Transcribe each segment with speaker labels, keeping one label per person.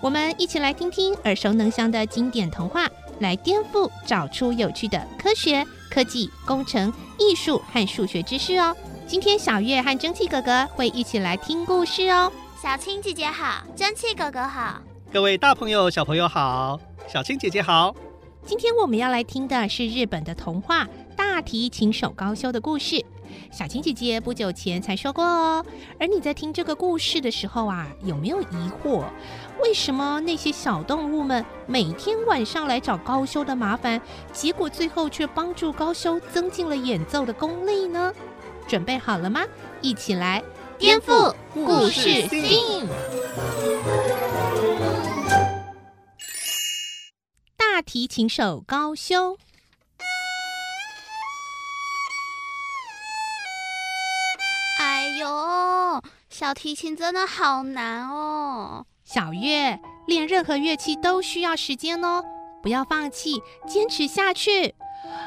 Speaker 1: 我们一起来听听耳熟能详的经典童话，来颠覆，找出有趣的科学、科技、工程、艺术和数学知识哦。今天小月和蒸汽哥哥会一起来听故事哦。
Speaker 2: 小青姐姐好，蒸汽哥哥好，
Speaker 3: 各位大朋友、小朋友好，小青姐姐好。
Speaker 1: 今天我们要来听的是日本的童话《大提琴手高修》的故事。小青姐姐不久前才说过哦。而你在听这个故事的时候啊，有没有疑惑？为什么那些小动物们每天晚上来找高修的麻烦，结果最后却帮助高修增进了演奏的功力呢？准备好了吗？一起来颠覆故事性。大提琴手高修。
Speaker 2: 小提琴真的好难哦。
Speaker 1: 小月，练任何乐器都需要时间哦，不要放弃，坚持下去。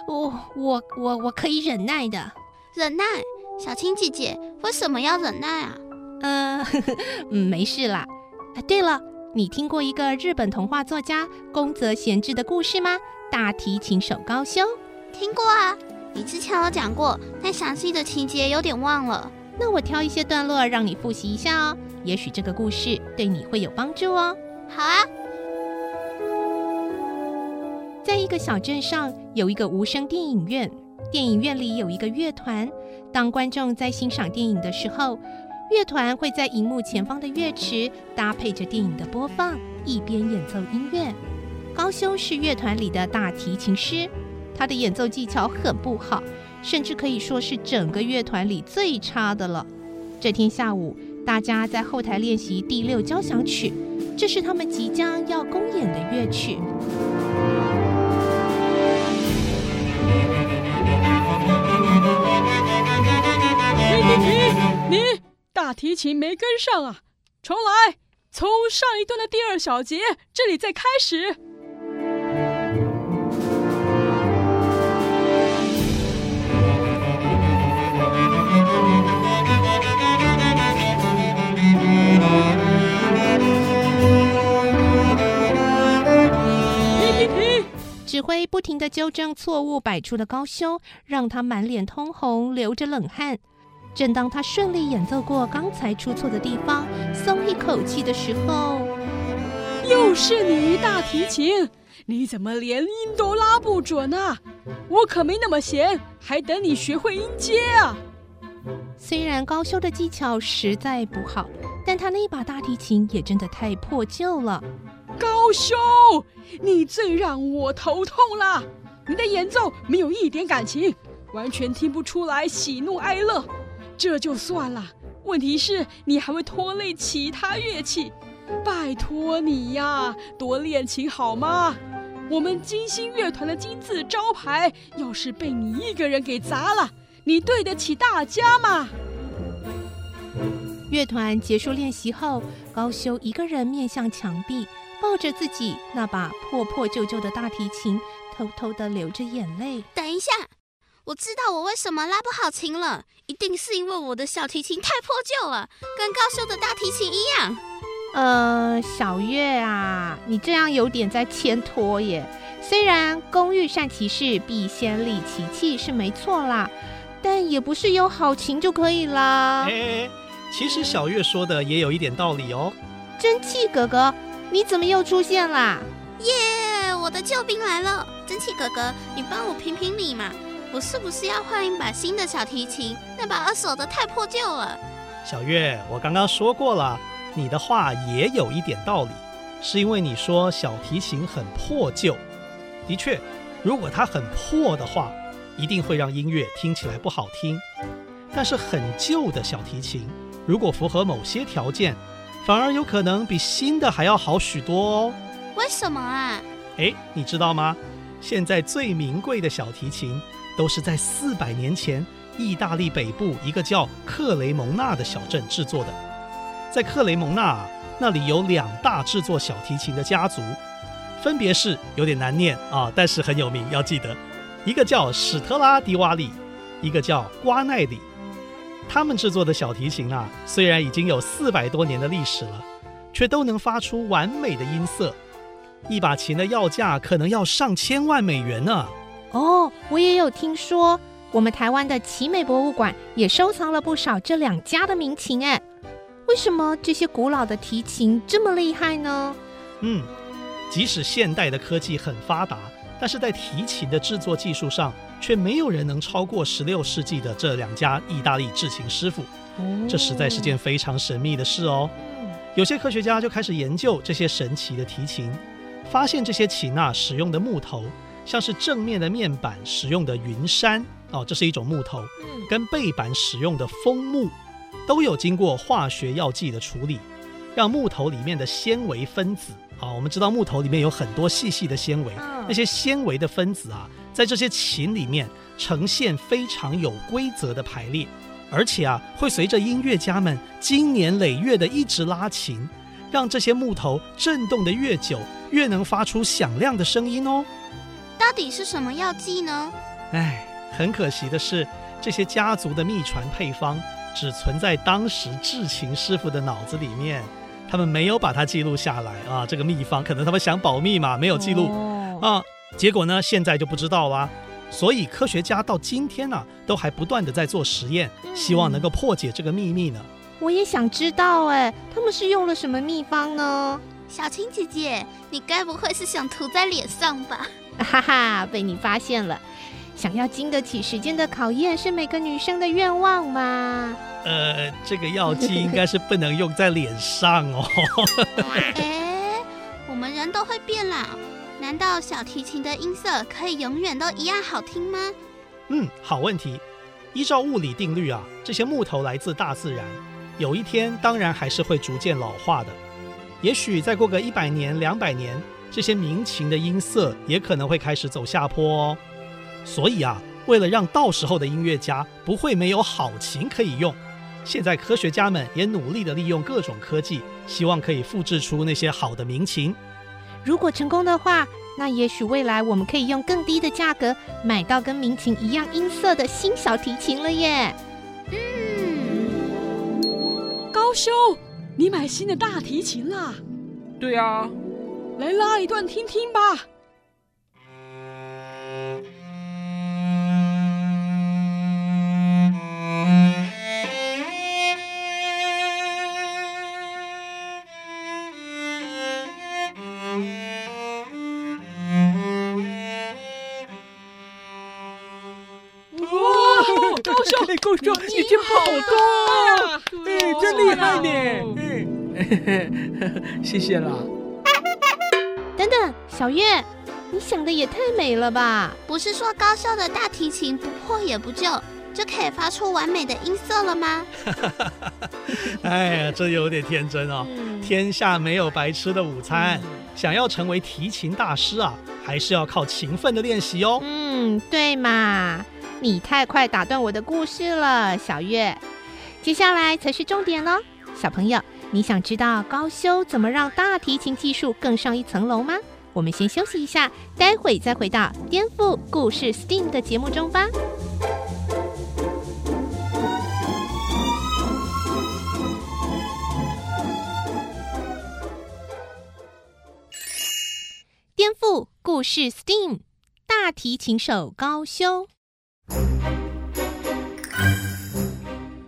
Speaker 1: 我我我我可以忍耐的。
Speaker 2: 忍耐？小青姐姐，为什么要忍耐啊？
Speaker 1: 嗯，呵呵，没事啦。啊，对了，你听过一个日本童话作家宫泽贤治的故事吗？大提琴手高修。
Speaker 2: 听过啊，你之前有讲过，但详细的情节有点忘了。
Speaker 1: 那我挑一些段落让你复习一下哦。也许这个故事对你会有帮助哦。
Speaker 2: 好啊，
Speaker 1: 在一个小镇上有一个无声电影院，电影院里有一个乐团。当观众在欣赏电影的时候，乐团会在荧幕前方的乐池搭配着电影的播放，一边演奏音乐。高修是乐团里的大提琴师，他的演奏技巧很不好，甚至可以说是整个乐团里最差的了。这天下午，大家在后台练习第六交响曲，这是他们即将要公演的乐曲。
Speaker 4: 你你大提琴没跟上啊！重来，从上一段的第二小节这里再开始。
Speaker 1: 指挥不停地纠正错误百出的高修，让他满脸通红，流着冷汗。正当他顺利演奏过刚才出错的地方，松一口气的时候，
Speaker 4: 又是你大提琴，你怎么连音都拉不准啊？我可没那么闲，还等你学会音阶啊！
Speaker 1: 虽然高修的技巧实在不好，但他那把大提琴也真的太破旧了。
Speaker 4: 高修，你最让我头痛了。你的演奏没有一点感情，完全听不出来喜怒哀乐。这就算了，问题是你还会拖累其他乐器。拜托你呀，多练琴好吗？我们金星乐团的金字招牌，要是被你一个人给砸了，你对得起大家吗？
Speaker 1: 乐团结束练习后，高修一个人面向墙壁。抱着自己那把破破旧旧的大提琴，偷偷的流着眼泪。
Speaker 2: 等一下，我知道我为什么拉不好琴了，一定是因为我的小提琴太破旧了，跟高修的大提琴一样。
Speaker 1: 呃，小月啊，你这样有点在牵拖耶。虽然工欲善其事，必先利其器是没错啦，但也不是有好琴就可以啦。
Speaker 3: 哎，其实小月说的也有一点道理哦。
Speaker 1: 蒸汽哥哥。你怎么又出现啦？
Speaker 2: 耶！我的救兵来了！蒸汽哥哥，你帮我评评理嘛！我是不是要换一把新的小提琴？那把二手的太破旧了。
Speaker 3: 小月，我刚刚说过了，你的话也有一点道理，是因为你说小提琴很破旧。的确，如果它很破的话，一定会让音乐听起来不好听。但是很旧的小提琴，如果符合某些条件，反而有可能比新的还要好许多哦。
Speaker 2: 为什么啊？
Speaker 3: 哎，你知道吗？现在最名贵的小提琴都是在四百年前意大利北部一个叫克雷蒙纳的小镇制作的。在克雷蒙纳那里有两大制作小提琴的家族，分别是有点难念啊，但是很有名，要记得。一个叫史特拉迪瓦里，一个叫瓜奈里。他们制作的小提琴啊，虽然已经有四百多年的历史了，却都能发出完美的音色。一把琴的要价可能要上千万美元呢。
Speaker 1: 哦，我也有听说，我们台湾的奇美博物馆也收藏了不少这两家的名琴。哎，为什么这些古老的提琴这么厉害呢？
Speaker 3: 嗯，即使现代的科技很发达。但是在提琴的制作技术上，却没有人能超过十六世纪的这两家意大利制琴师傅。这实在是件非常神秘的事哦。有些科学家就开始研究这些神奇的提琴，发现这些琴啊使用的木头，像是正面的面板使用的云杉哦，这是一种木头，跟背板使用的枫木，都有经过化学药剂的处理，让木头里面的纤维分子。啊，我们知道木头里面有很多细细的纤维，那些纤维的分子啊，在这些琴里面呈现非常有规则的排列，而且啊，会随着音乐家们经年累月的一直拉琴，让这些木头震动得越久，越能发出响亮的声音哦。
Speaker 2: 到底是什么药剂呢？
Speaker 3: 哎，很可惜的是，这些家族的秘传配方只存在当时制琴师傅的脑子里面。他们没有把它记录下来啊，这个秘方可能他们想保密嘛，没有记录啊。结果呢，现在就不知道啦。所以科学家到今天呢，都还不断的在做实验，希望能够破解这个秘密呢。
Speaker 1: 我也想知道，哎，他们是用了什么秘方呢？
Speaker 2: 小青姐姐，你该不会是想涂在脸上吧？
Speaker 1: 哈哈，被你发现了。想要经得起时间的考验，是每个女生的愿望吗？
Speaker 3: 呃，这个药剂应该是不能用在脸上哦。
Speaker 2: 哎，我们人都会变老，难道小提琴的音色可以永远都一样好听吗？
Speaker 3: 嗯，好问题。依照物理定律啊，这些木头来自大自然，有一天当然还是会逐渐老化的。也许再过个一百年、两百年，这些民琴的音色也可能会开始走下坡哦。所以啊，为了让到时候的音乐家不会没有好琴可以用。现在科学家们也努力地利用各种科技，希望可以复制出那些好的民琴。
Speaker 1: 如果成功的话，那也许未来我们可以用更低的价格买到跟民琴一样音色的新小提琴了耶。
Speaker 4: 嗯，高修，你买新的大提琴啦？
Speaker 5: 对啊，
Speaker 4: 来拉一段听听吧。
Speaker 5: 高修，你听好多，哎，真厉害呢！嗯，谢谢啦。
Speaker 1: 等等，小月，你想的也太美了吧？
Speaker 2: 不是说高修的大提琴不破也不旧，就可以发出完美的音色了吗？
Speaker 3: 哎呀，这有点天真哦。天下没有白吃的午餐，想要成为提琴大师啊，还是要靠勤奋的练习哦。
Speaker 1: 嗯，对嘛。你太快打断我的故事了，小月。接下来才是重点哦，小朋友，你想知道高修怎么让大提琴技术更上一层楼吗？我们先休息一下，待会再回到颠覆故事 STEAM 的节目中吧。颠覆故事 STEAM，大提琴手高修。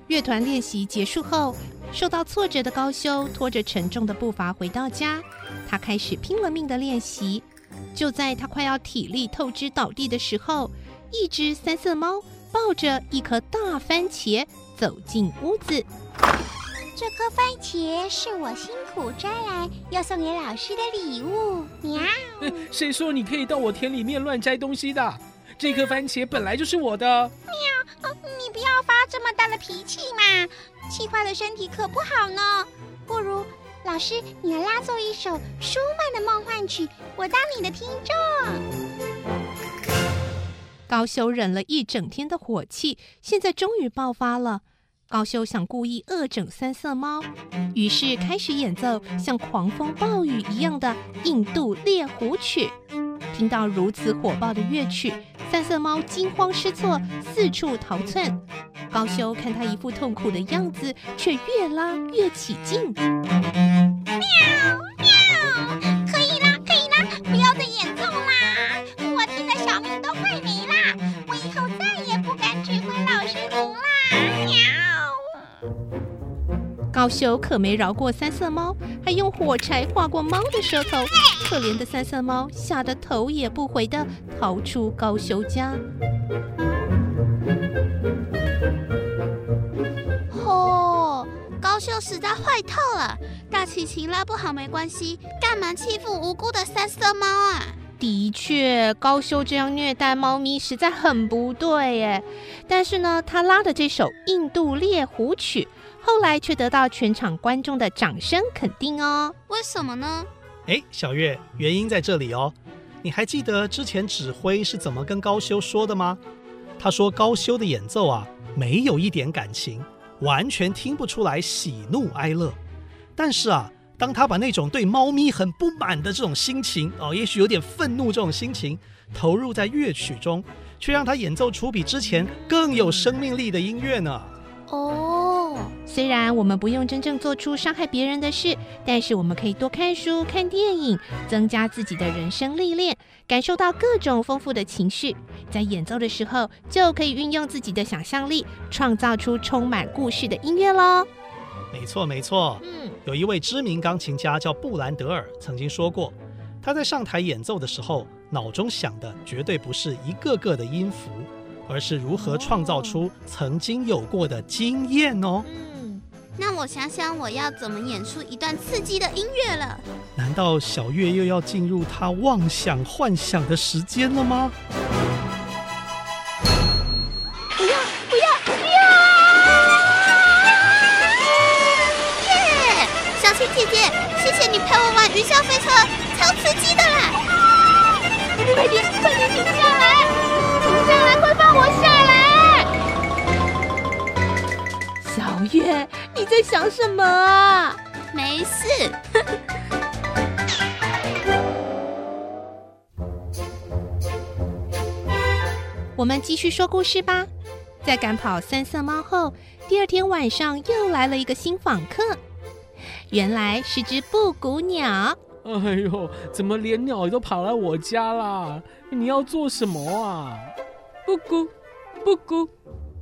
Speaker 1: 乐团练习结束后，受到挫折的高修拖着沉重的步伐回到家。他开始拼了命的练习。就在他快要体力透支倒地的时候，一只三色猫抱着一颗大番茄走进屋子。
Speaker 6: 这颗番茄是我辛苦摘来要送给老师的礼物。喵！
Speaker 5: 谁说你可以到我田里面乱摘东西的？这颗番茄本来就是我的。
Speaker 6: 喵！你不要发这么大的脾气嘛，气坏了身体可不好呢。不如老师，你来拉奏一首舒曼的梦幻曲，我当你的听众。
Speaker 1: 高修忍了一整天的火气，现在终于爆发了。高修想故意恶整三色猫，于是开始演奏像狂风暴雨一样的《印度猎狐曲》。听到如此火爆的乐曲，三色猫惊慌失措，四处逃窜。高修看他一副痛苦的样子，却越拉越起劲。
Speaker 6: 喵喵，可以啦，可以啦，不要再演奏啦！我听的小命都快没啦，我以后再也不敢指挥老师您啦！喵。
Speaker 1: 高修可没饶过三色猫，还用火柴划过猫的舌头。可怜的三色猫吓得头也不回的逃出高修家。
Speaker 2: 嚯、哦，高修实在坏透了！大齐琴拉不好没关系，干嘛欺负无辜的三色猫啊？
Speaker 1: 的确，高修这样虐待猫咪实在很不对耶。但是呢，他拉的这首《印度猎狐曲》。后来却得到全场观众的掌声肯定哦。
Speaker 2: 为什么呢？
Speaker 3: 哎，小月，原因在这里哦。你还记得之前指挥是怎么跟高修说的吗？他说高修的演奏啊，没有一点感情，完全听不出来喜怒哀乐。但是啊，当他把那种对猫咪很不满的这种心情哦，也许有点愤怒这种心情投入在乐曲中，却让他演奏出比之前更有生命力的音乐呢。
Speaker 1: 哦，虽然我们不用真正做出伤害别人的事，但是我们可以多看书、看电影，增加自己的人生历练，感受到各种丰富的情绪。在演奏的时候，就可以运用自己的想象力，创造出充满故事的音乐喽。
Speaker 3: 没错，没错。嗯，有一位知名钢琴家叫布兰德尔，曾经说过，他在上台演奏的时候，脑中想的绝对不是一个个的音符。而是如何创造出曾经有过的经验哦。
Speaker 2: 嗯，那我想想，我要怎么演出一段刺激的音乐了？
Speaker 3: 难道小月又要进入她妄想幻想的时间了吗？
Speaker 6: 不要不要不要！
Speaker 2: 耶，小青姐姐，谢谢你陪我玩云霄飞车，超刺激的啦！
Speaker 6: 快点快点停下
Speaker 1: 来！月，你在想什么啊？
Speaker 2: 没事。
Speaker 1: 我们继续说故事吧。在赶跑三色猫后，第二天晚上又来了一个新访客，原来是只布谷鸟。
Speaker 5: 哎呦，怎么连鸟都跑来我家啦？你要做什么啊？
Speaker 4: 布谷，布谷，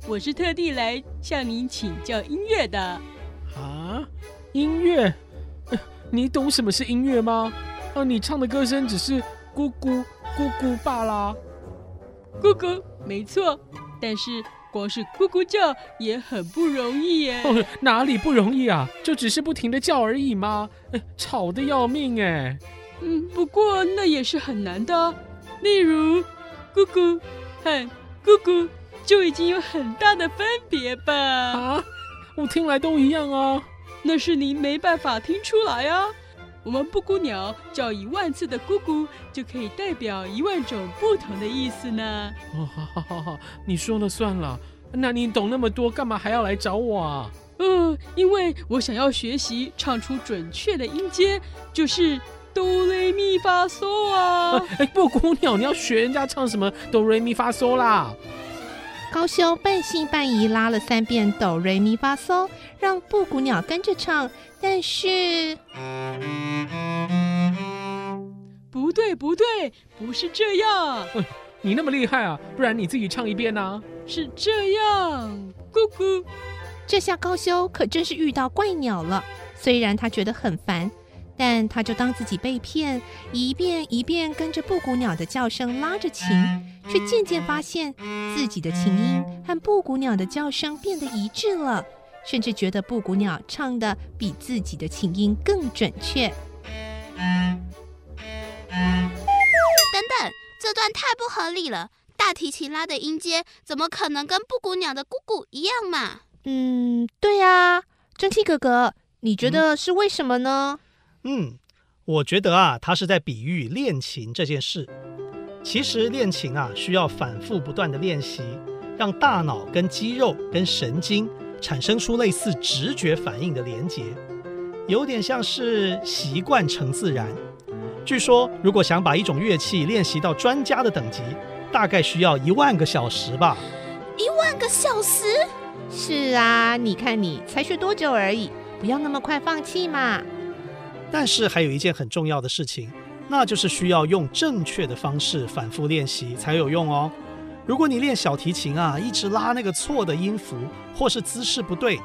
Speaker 4: 我是特地来向您请教音乐的。
Speaker 5: 啊，音乐？你懂什么是音乐吗？啊，你唱的歌声只是咕咕咕咕罢啦。
Speaker 4: 咕咕，没错，但是光是咕咕叫也很不容易耶。
Speaker 5: 哦，哪里不容易啊？就只是不停的叫而已吗？哎，吵得要命哎。
Speaker 4: 嗯，不过那也是很难的。例如，咕咕。哼，咕咕就已经有很大的分别吧？
Speaker 5: 啊，我听来都一样啊。
Speaker 4: 那是您没办法听出来啊。我们布谷鸟叫一万次的咕咕，就可以代表一万种不同的意思呢。
Speaker 5: 哦，好好好好，你说了算了。那你懂那么多，干嘛还要来找我啊？
Speaker 4: 嗯，因为我想要学习唱出准确的音阶，就是。哆来咪发嗦啊！
Speaker 5: 哎，布谷鸟，你要学人家唱什么哆来咪发嗦啦？
Speaker 1: 高修半信半疑拉了三遍哆瑞咪发嗦，让布谷鸟跟着唱，但是
Speaker 4: 不对不对，不是这样。
Speaker 5: 你那么厉害啊，不然你自己唱一遍呢？
Speaker 4: 是这样，咕咕。
Speaker 1: 这下高修可真是遇到怪鸟了，虽然他觉得很烦。但他就当自己被骗，一遍一遍跟着布谷鸟的叫声拉着琴，却渐渐发现自己的琴音和布谷鸟的叫声变得一致了，甚至觉得布谷鸟唱的比自己的琴音更准确。
Speaker 2: 等等，这段太不合理了！大提琴拉的音阶怎么可能跟布谷鸟的咕咕一样嘛？
Speaker 1: 嗯，对啊，蒸汽哥哥。你觉得是为什么呢？
Speaker 3: 嗯，嗯我觉得啊，他是在比喻练琴这件事。其实练琴啊，需要反复不断的练习，让大脑跟肌肉跟神经产生出类似直觉反应的连结，有点像是习惯成自然。据说，如果想把一种乐器练习到专家的等级，大概需要一万个小时吧。
Speaker 2: 一万个小时？
Speaker 1: 是啊，你看你才学多久而已，不要那么快放弃嘛。
Speaker 3: 但是还有一件很重要的事情，那就是需要用正确的方式反复练习才有用哦。如果你练小提琴啊，一直拉那个错的音符，或是姿势不对，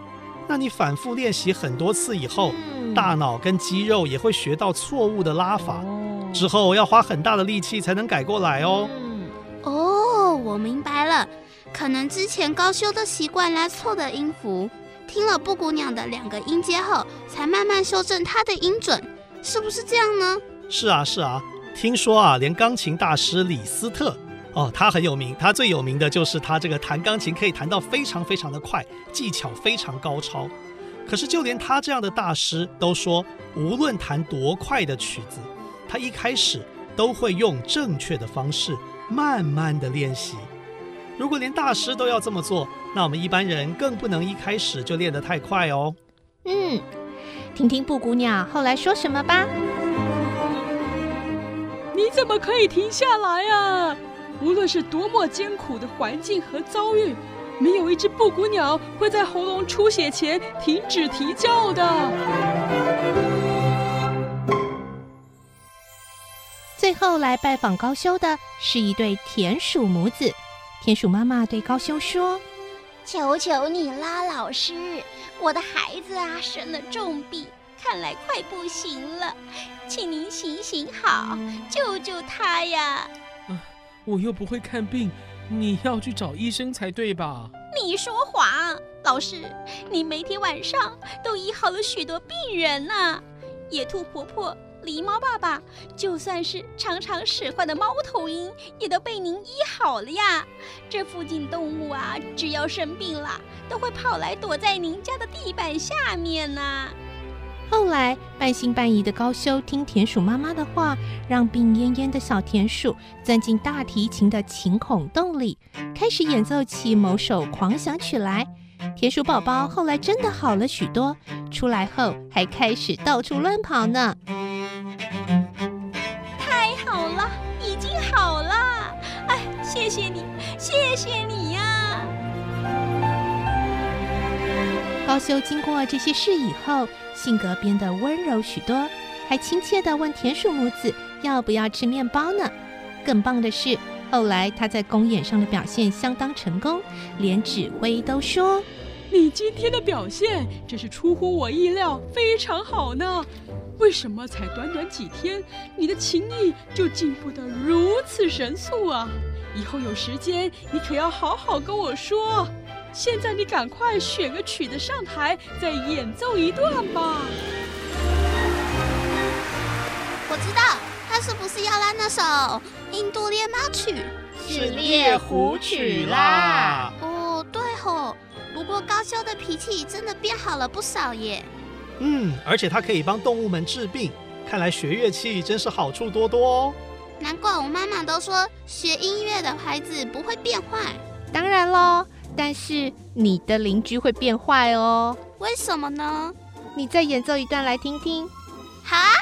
Speaker 3: 那你反复练习很多次以后，嗯、大脑跟肌肉也会学到错误的拉法，哦、之后要花很大的力气才能改过来哦。
Speaker 2: 嗯、哦，我明白了，可能之前高修的习惯拉错的音符，听了布谷鸟的两个音阶后，才慢慢修正他的音准，是不是这样呢？
Speaker 3: 是啊，是啊，听说啊，连钢琴大师李斯特。哦，他很有名，他最有名的就是他这个弹钢琴可以弹到非常非常的快，技巧非常高超。可是就连他这样的大师都说，无论弹多快的曲子，他一开始都会用正确的方式慢慢的练习。如果连大师都要这么做，那我们一般人更不能一开始就练得太快哦。
Speaker 1: 嗯，听听布谷鸟后来说什么吧。
Speaker 4: 你怎么可以停下来啊？无论是多么艰苦的环境和遭遇，没有一只布谷鸟会在喉咙出血前停止啼叫的。
Speaker 1: 最后来拜访高修的是一对田鼠母子。田鼠妈妈对高修说：“
Speaker 6: 求求你啦，老师，我的孩子啊生了重病，看来快不行了，请您行行好，救救他呀！”
Speaker 5: 啊我又不会看病，你要去找医生才对吧？
Speaker 6: 你说谎，老师，你每天晚上都医好了许多病人呢。野兔婆婆、狸猫爸爸，就算是常常使唤的猫头鹰，也都被您医好了呀。这附近动物啊，只要生病了，都会跑来躲在您家的地板下面呢。
Speaker 1: 后来，半信半疑的高修听田鼠妈妈的话，让病恹恹的小田鼠钻进大提琴的琴孔洞里，开始演奏起某首狂想曲来。田鼠宝宝后来真的好了许多，出来后还开始到处乱跑呢。
Speaker 6: 太好了，已经好了！哎，谢谢你，谢谢你呀、啊！
Speaker 1: 高修经过这些事以后，性格变得温柔许多，还亲切地问田鼠母子要不要吃面包呢。更棒的是，后来他在公演上的表现相当成功，连指挥都说：“
Speaker 4: 你今天的表现真是出乎我意料，非常好呢。为什么才短短几天，你的琴艺就进步得如此神速啊？以后有时间，你可要好好跟我说。”现在你赶快选个曲子上台，再演奏一段吧。
Speaker 2: 我知道他是不是要拉那首《印度猎猫曲》？
Speaker 7: 是猎狐曲啦。
Speaker 2: 哦，对吼。不过高修的脾气真的变好了不少耶。
Speaker 3: 嗯，而且他可以帮动物们治病。看来学乐器真是好处多多哦。
Speaker 2: 难怪我妈妈都说学音乐的孩子不会变坏。
Speaker 1: 当然喽。但是你的邻居会变坏哦。
Speaker 2: 为什么呢？
Speaker 1: 你再演奏一段来听听。
Speaker 2: 好啊。
Speaker 7: 啊，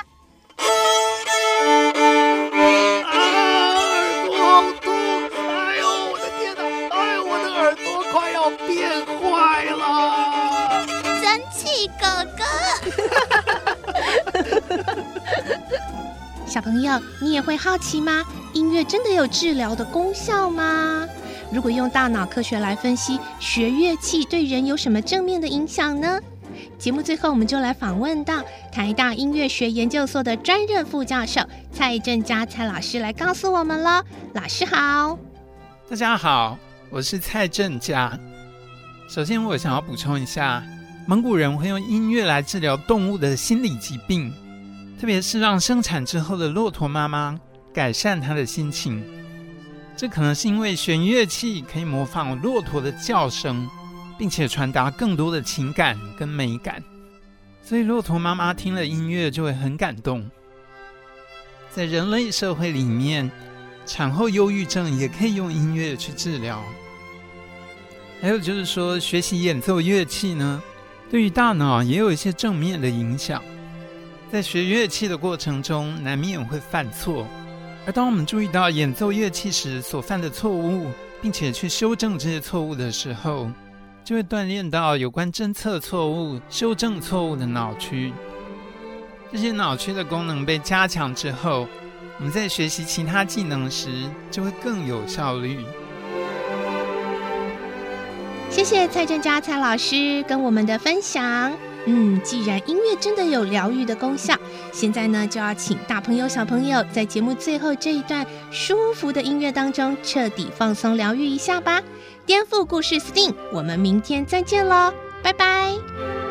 Speaker 1: 小朋友，你也会好奇吗？音乐真的有治疗的功效吗？如果用大脑科学来分析，学乐器对人有什么正面的影响呢？节目最后，我们就来访问到台大音乐学研究所的专任副教授蔡振佳蔡老师来告诉我们了。老师好，
Speaker 8: 大家好，我是蔡振佳。首先，我想要补充一下，蒙古人会用音乐来治疗动物的心理疾病，特别是让生产之后的骆驼妈妈改善她的心情。这可能是因为弦乐器可以模仿骆驼的叫声，并且传达更多的情感跟美感。所以骆驼妈妈听了音乐就会很感动。在人类社会里面，产后忧郁症也可以用音乐去治疗。还有就是说，学习演奏乐器呢，对于大脑也有一些正面的影响。在学乐器的过程中，难免会犯错，而当我们注意到演奏乐器时所犯的错误，并且去修正这些错误的时候，就会锻炼到有关侦测错误、修正错误的脑区。这些脑区的功能被加强之后，我们在学习其他技能时就会更有效率。
Speaker 1: 谢谢蔡正佳蔡老师跟我们的分享。嗯，既然音乐真的有疗愈的功效，现在呢就要请大朋友小朋友在节目最后这一段舒服的音乐当中彻底放松疗愈一下吧。颠覆故事 STEAM，我们明天再见喽，拜拜。